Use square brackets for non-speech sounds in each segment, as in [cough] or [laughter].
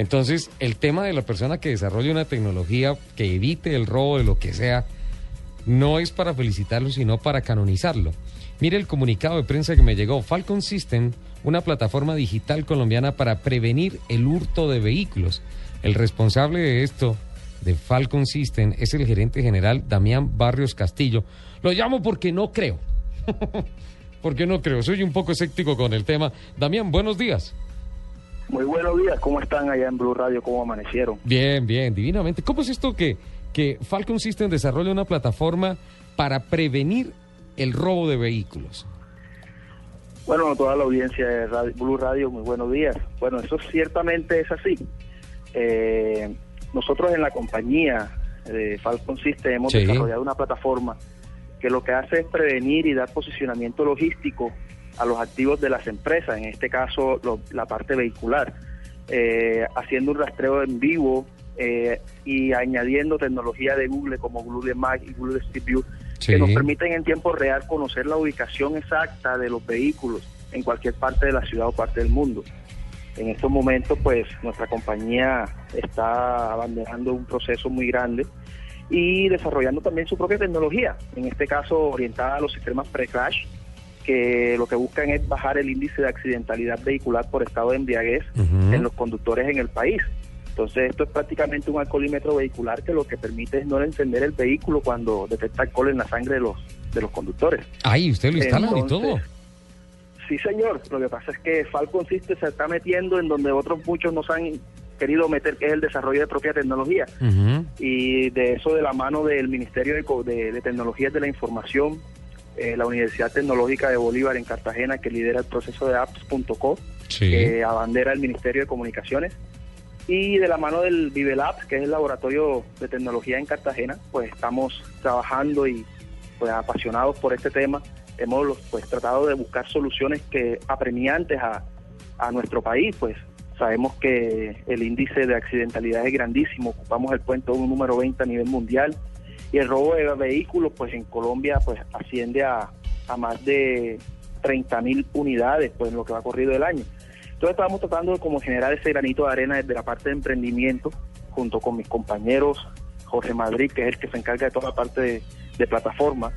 Entonces, el tema de la persona que desarrolle una tecnología que evite el robo de lo que sea, no es para felicitarlo, sino para canonizarlo. Mire el comunicado de prensa que me llegó. Falcon System, una plataforma digital colombiana para prevenir el hurto de vehículos. El responsable de esto, de Falcon System, es el gerente general Damián Barrios Castillo. Lo llamo porque no creo. [laughs] porque no creo. Soy un poco escéptico con el tema. Damián, buenos días. Muy buenos días. ¿Cómo están allá en Blue Radio? ¿Cómo amanecieron? Bien, bien, divinamente. ¿Cómo es esto que, que Falcon System desarrolla una plataforma para prevenir el robo de vehículos? Bueno, toda la audiencia de Blue Radio, muy buenos días. Bueno, eso ciertamente es así. Eh, nosotros en la compañía de Falcon System hemos desarrollado una plataforma que lo que hace es prevenir y dar posicionamiento logístico a los activos de las empresas, en este caso la parte vehicular, eh, haciendo un rastreo en vivo eh, y añadiendo tecnología de Google como Google Maps y Google Street View que nos permiten en tiempo real conocer la ubicación exacta de los vehículos en cualquier parte de la ciudad o parte del mundo. En estos momentos, pues nuestra compañía está abandonando un proceso muy grande y desarrollando también su propia tecnología, en este caso orientada a los sistemas pre-crash, que lo que buscan es bajar el índice de accidentalidad vehicular por estado de embriaguez en los conductores en el país. Entonces esto es prácticamente un alcoholímetro vehicular que lo que permite es no encender el vehículo cuando detecta alcohol en la sangre de los de los conductores. Ahí usted lo instala y todo. Sí, señor. Lo que pasa es que Falcon System se está metiendo en donde otros muchos nos han querido meter, que es el desarrollo de propia tecnología. Y de eso de la mano del Ministerio de, de, Tecnologías de la Información, eh, la Universidad Tecnológica de Bolívar en Cartagena, que lidera el proceso de apps.co, que abandera el Ministerio de Comunicaciones. Y de la mano del Vivelab, que es el laboratorio de tecnología en Cartagena, pues estamos trabajando y pues apasionados por este tema. Hemos pues tratado de buscar soluciones que apremiantes a, a nuestro país, pues. Sabemos que el índice de accidentalidad es grandísimo, ocupamos el puesto número 20 a nivel mundial y el robo de vehículos pues en Colombia pues asciende a, a más de 30 mil unidades pues en lo que va corrido el año. Entonces estábamos tratando de como generar ese granito de arena desde la parte de emprendimiento, junto con mis compañeros, Jorge Madrid, que es el que se encarga de toda la parte de, plataforma,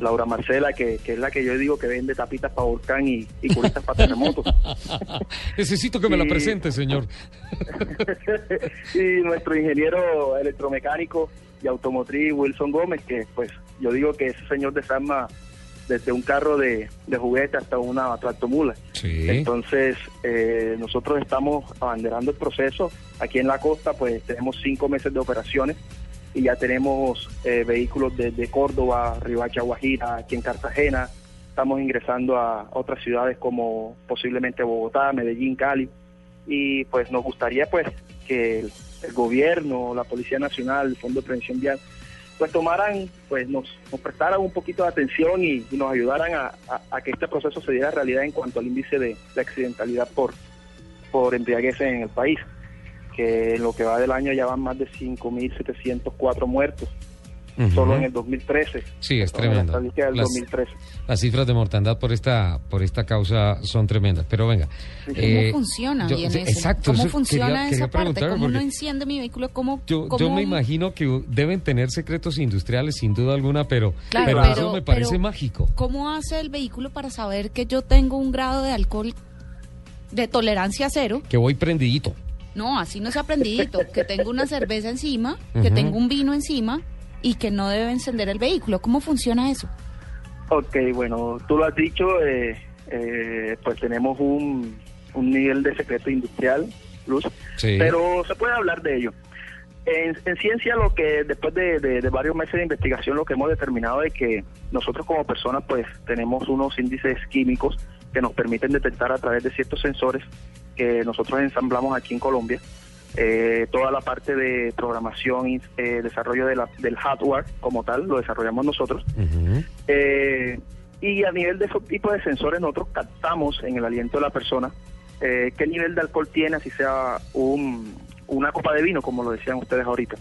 Laura Marcela, que, es la que yo digo que vende tapitas para volcán y, y culitas para terremotos. [laughs] Necesito que me la presente, señor. [laughs] y nuestro ingeniero electromecánico y automotriz, Wilson Gómez, que pues yo digo que ese señor desarma desde un carro de, de juguete hasta una tractomula. Entonces, eh, nosotros estamos abanderando el proceso. Aquí en la costa, pues tenemos cinco meses de operaciones y ya tenemos eh, vehículos desde Córdoba, Ribacha, Guajira, aquí en Cartagena. Estamos ingresando a otras ciudades como posiblemente Bogotá, Medellín, Cali. Y pues nos gustaría pues que el, gobierno, la Policía Nacional, el Fondo de Prevención Vial, pues tomaran, pues nos, prestaran un poquito de atención y, nos ayudaran a, que este proceso se diera realidad en cuanto al índice de, accidentalidad por, por embriaguez en el país, que en lo que va del año ya van más de 5.704 muertos solo en el 2013. Sí, es tremendo. las, cifras de mortandad por esta por esta causa son tremendas. Pero venga. ¿Cómo eh, funciona Exacto. ¿Cómo funciona esa parte? ¿Cómo no enciende mi vehículo? ¿Cómo, yo, yo me imagino que deben tener secretos industriales sin duda alguna, pero, pero, eso me parece mágico. ¿Cómo hace el vehículo para saber que yo tengo un grado de alcohol de tolerancia cero? Que voy prendidito. No, así no se ha prendidito. que tengo una cerveza encima, que tengo un vino encima y que no debe encender el vehículo. ¿Cómo funciona eso? Ok, bueno, tú lo has dicho, eh, eh, pues tenemos un, un, nivel de secreto industrial, Luz, pero se puede hablar de ello. En, ciencia lo que después de, varios meses de investigación lo que hemos determinado es que nosotros como personas pues tenemos unos índices químicos que nos permiten detectar a través de ciertos sensores que nosotros ensamblamos aquí en Colombia eh, toda la parte de programación y eh, desarrollo de la, del hardware como tal lo desarrollamos nosotros. Eh, y a nivel de ese tipo de sensores nosotros captamos en el aliento de la persona qué nivel de alcohol tiene, así sea un, una copa de vino, como lo decían ustedes ahorita.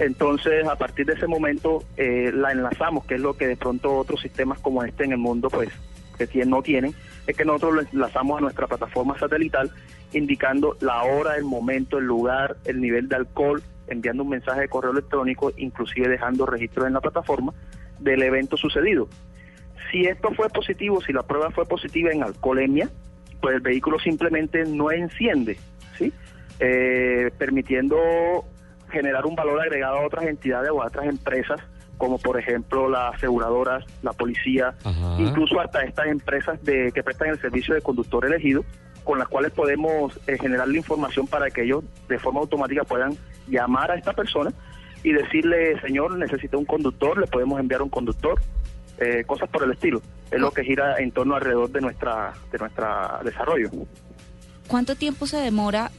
Entonces, a partir de ese momento, la enlazamos, que es lo que de pronto otros sistemas como este en el mundo, pues, que no tienen, es que nosotros lo enlazamos a nuestra plataforma satelital indicando la hora, el momento, el lugar, el nivel de alcohol, enviando un mensaje de correo electrónico, inclusive dejando registro en la plataforma del evento sucedido. Si esto fue positivo, si la prueba fue positiva en alcoholemia, pues el vehículo simplemente no enciende, ¿sí? Eh, permitiendo generar un valor agregado a otras entidades o a otras empresas, como por ejemplo las aseguradoras, la policía, incluso hasta estas empresas de, que prestan el servicio de conductor elegido, con las cuales podemos eh, generar la información para que ellos de forma automática puedan llamar a esta persona y decirle, señor, necesita un conductor, le podemos enviar un conductor, eh, cosas por el estilo. Es lo que gira en torno alrededor de nuestra de nuestra desarrollo. ¿Cuánto tiempo se demora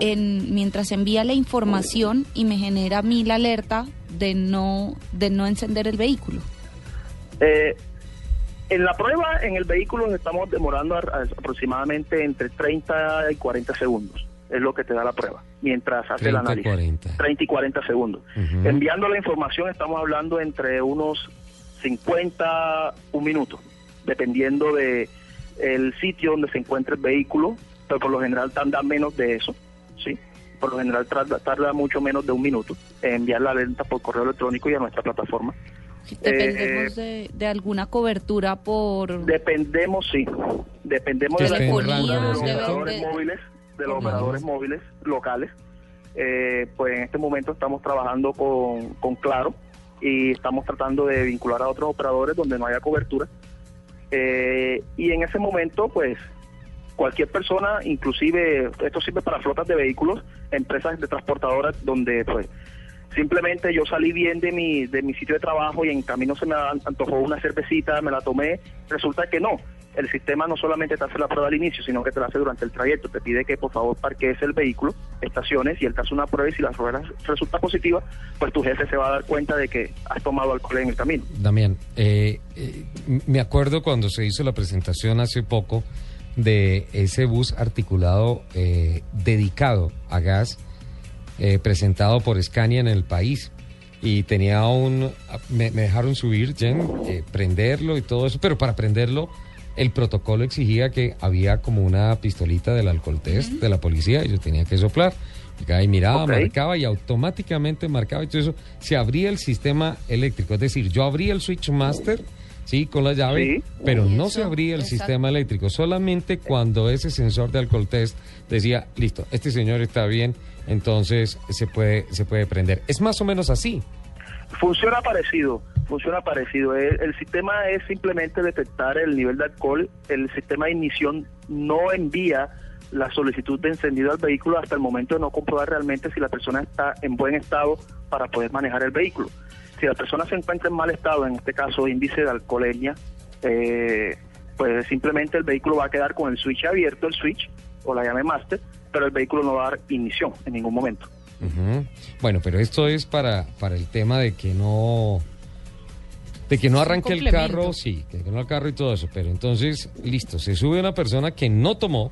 en mientras envía la información y me genera a mí la alerta de no de no encender el vehículo? Eh, en la prueba en el vehículo nos estamos demorando aproximadamente entre 30 y 40 segundos. Es lo que te da la prueba, mientras hace el análisis. 40. 30 y 40 segundos. Enviando la información estamos hablando entre unos 50, un minuto, dependiendo de el sitio donde se encuentra el vehículo, pero por lo general tarda menos de eso, ¿sí? Por lo general tarda, mucho menos de un minuto en enviar la alerta por correo electrónico y a nuestra plataforma. ¿Dependemos eh, de, alguna cobertura por...? Dependemos, sí. Dependemos de, los operadores móviles, de los operadores móviles locales. Eh, pues en este momento estamos trabajando con, con Claro, y estamos tratando de vincular a otros operadores donde no haya cobertura. Eh, y en ese momento, pues, cualquier persona, inclusive, esto sirve para flotas de vehículos, empresas de transportadoras donde, pues, simplemente yo salí bien de mi, de mi sitio de trabajo y en camino se me antojó una cervecita, me la tomé, resulta que no, el sistema no solamente te hace la prueba al inicio, sino que te la hace durante el trayecto. Te pide que por favor parques el vehículo, estaciones y él te hace una prueba y si la prueba resulta positiva, pues tu jefe se va a dar cuenta de que has tomado alcohol en el camino. Damián, eh, eh, me acuerdo cuando se hizo la presentación hace poco de ese bus articulado eh, dedicado a gas presentado por Scania en el país y tenía un me, dejaron subir Jen prenderlo y todo eso pero para prenderlo el protocolo exigía que había como una pistolita del alcohol test de la policía y yo tenía que soplar. Y miraba, marcaba y automáticamente marcaba y todo eso. Se abría el sistema eléctrico. Es decir, yo abría el switch master, sí, con la llave, pero no se abría el sistema eléctrico. Solamente cuando ese sensor de alcohol test decía, listo, este señor está bien, entonces se puede, se puede prender. Es más o menos así. Funciona parecido, funciona parecido. El, sistema es simplemente detectar el nivel de alcohol. El sistema de ignición no envía la solicitud de encendido al vehículo hasta el momento de no comprobar realmente si la persona está en buen estado para poder manejar el vehículo. Si la persona se encuentra en mal estado, en este caso índice de alcoholemia, eh, pues simplemente el vehículo va a quedar con el switch abierto, el switch o la llave master, pero el vehículo no va a dar ignición en ningún momento. Bueno, pero esto es para, para el tema de que no de que no arranque el carro, sí, que no el carro y todo eso, pero entonces, listo, se sube una persona que no tomó,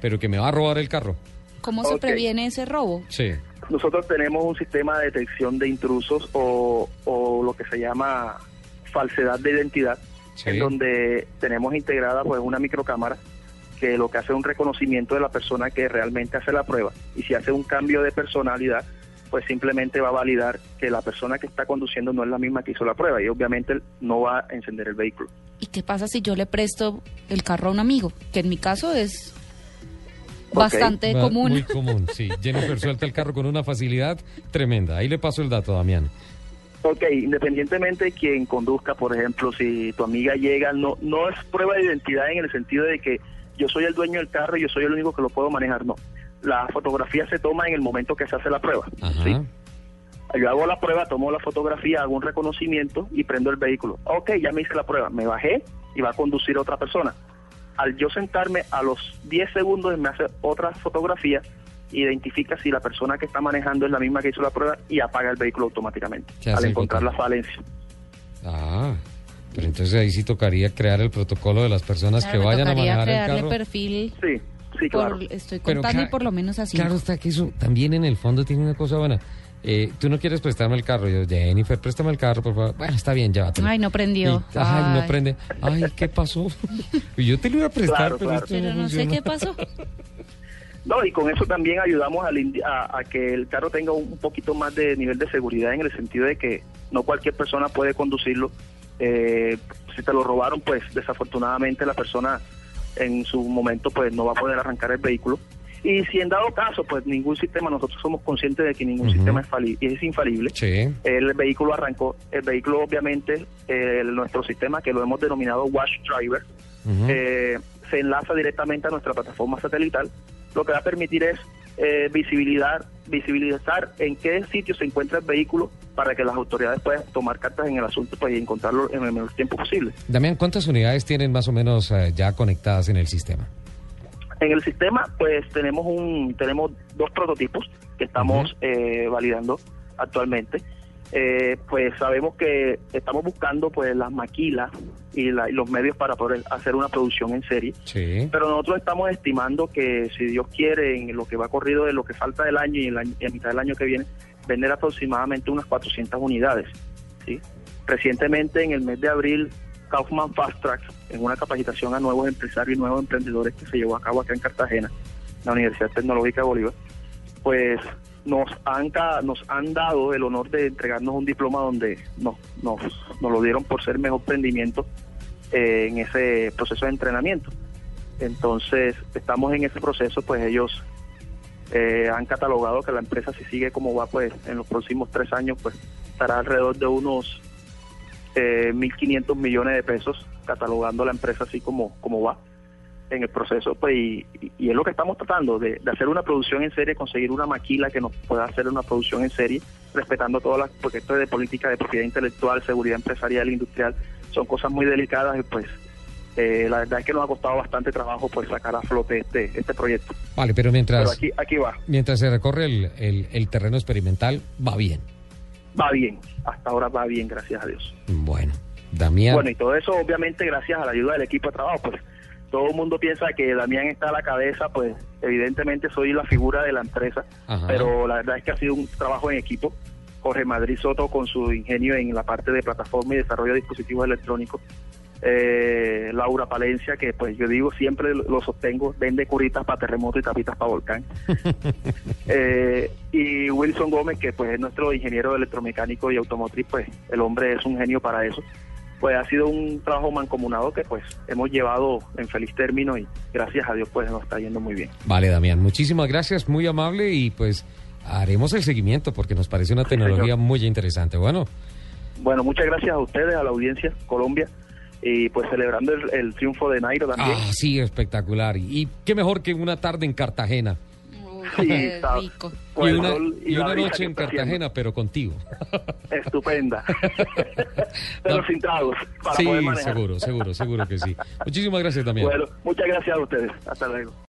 pero que me va a robar el carro. ¿Cómo se previene ese robo? Sí. Nosotros tenemos un sistema de detección de intrusos o, o lo que se llama falsedad de identidad, en donde tenemos integrada pues una microcámara que lo que hace es un reconocimiento de la persona que realmente hace la prueba. Y si hace un cambio de personalidad, pues simplemente va a validar que la persona que está conduciendo no es la misma que hizo la prueba y obviamente no va a encender el vehículo. ¿Y qué pasa si yo le presto el carro a un amigo? Que en mi caso es bastante común. Muy común, sí. Jennifer suelta el carro con una facilidad tremenda. Ahí le paso el dato, Damián. Ok, independientemente de quien conduzca, por ejemplo, si tu amiga llega, no, no es prueba de identidad en el sentido de que yo soy el dueño del carro y yo soy el único que lo puedo manejar, no. La fotografía se toma en el momento que se hace la prueba. ¿sí? Yo hago la prueba, tomo la fotografía, hago un reconocimiento y prendo el vehículo. Ok, ya me hice la prueba, me bajé y va a conducir otra persona. Al yo sentarme, a los 10 segundos me hace otra fotografía, identifica si la persona que está manejando es la misma que hizo la prueba y apaga el vehículo automáticamente al encontrar la falencia. Ah, pero entonces ahí sí tocaría crear el protocolo de las personas que vayan a manejar el carro. perfil. Sí, sí, claro. estoy contando y por lo menos así. Claro está que eso también en el fondo tiene una cosa buena. Eh, tú no quieres prestarme el carro. Yo, Jennifer, préstame el carro, por favor. Bueno, está bien, llévatelo. Ay, no prendió. ay, no prende. Ay, ¿qué pasó? y [laughs] yo te lo iba a prestar, pero, no sé qué pasó. [laughs] No, y con eso también ayudamos a, a, que el carro tenga un poquito más de nivel de seguridad en el sentido de que no cualquier persona puede conducirlo. Eh, si te lo robaron, pues desafortunadamente la persona en su momento pues no va a poder arrancar el vehículo. Y si en dado caso, pues ningún sistema, nosotros somos conscientes de que ningún sistema es, es infalible. El vehículo arrancó, el vehículo obviamente, nuestro sistema que lo hemos denominado Watch Driver, eh, se enlaza directamente a nuestra plataforma satelital lo que va a permitir es eh, visibilizar, visibilizar en qué sitio se encuentra el vehículo para que las autoridades puedan tomar cartas en el asunto pues, y encontrarlo en el menor tiempo posible. Damián, ¿cuántas unidades tienen más o menos eh, ya conectadas en el sistema? En el sistema, pues tenemos un tenemos dos prototipos que estamos eh, validando actualmente. Eh, pues sabemos que estamos buscando pues las maquilas y, los medios para poder hacer una producción en serie. Pero nosotros estamos estimando que si Dios quiere, en lo que va corrido de lo que falta del año y en, la, mitad del año que viene, vender aproximadamente unas 400 unidades. ¿sí? Recientemente, en el mes de abril, Kaufman Fast Track, en una capacitación a nuevos empresarios y nuevos emprendedores que se llevó a cabo acá en Cartagena, la Universidad Tecnológica de Bolívar, pues nos han, nos han dado el honor de entregarnos un diploma donde nos, nos, nos lo dieron por ser mejor emprendimiento eh, en ese proceso de entrenamiento. Entonces, estamos en ese proceso, pues ellos eh, han catalogado que la empresa si sigue como va, pues en los próximos tres años, pues estará alrededor de unos eh, 1.500 millones de pesos, catalogando la empresa así como, como va en el proceso, pues, y, es lo que estamos tratando, de, hacer una producción en serie, conseguir una maquila que nos pueda hacer una producción en serie, respetando todas las, porque esto de política de propiedad intelectual, seguridad empresarial, industrial, son cosas muy delicadas y pues eh, la verdad es que nos ha costado bastante trabajo pues sacar a flote este, este proyecto. Vale, pero mientras, aquí, aquí va. mientras se recorre el, el terreno experimental, va bien. Va bien, hasta ahora va bien, gracias a Dios. Bueno, Damián. Bueno, y todo eso obviamente gracias a la ayuda del equipo de trabajo, pues todo el mundo piensa que Damián está a la cabeza, pues evidentemente soy la figura de la empresa, pero la verdad es que ha sido un trabajo en equipo. Jorge Madrid Soto con su ingenio en la parte de plataforma y desarrollo de dispositivos electrónicos. Eh, Laura Palencia, que pues yo digo siempre lo sostengo, vende curitas para terremoto y tapitas para volcán. [laughs] Eh, y Wilson Gómez, que pues es nuestro ingeniero electromecánico y automotriz, pues el hombre es un genio para eso pues ha sido un trabajo mancomunado que pues hemos llevado en feliz término y gracias a Dios pues nos está yendo muy bien. Vale, Damián, muchísimas gracias, muy amable y pues haremos el seguimiento porque nos parece una tecnología muy interesante. Bueno. Bueno, muchas gracias a ustedes, a la audiencia Colombia y pues celebrando el, triunfo de Nairo también. Ah, sí, espectacular. Y qué mejor que una tarde en Cartagena. Sí, está rico. Y una, y una noche en Cartagena, pero contigo. Estupenda. [laughs] pero sin tragos. sí, seguro, seguro, seguro que sí. Muchísimas gracias también. Bueno, muchas gracias a ustedes. Hasta luego.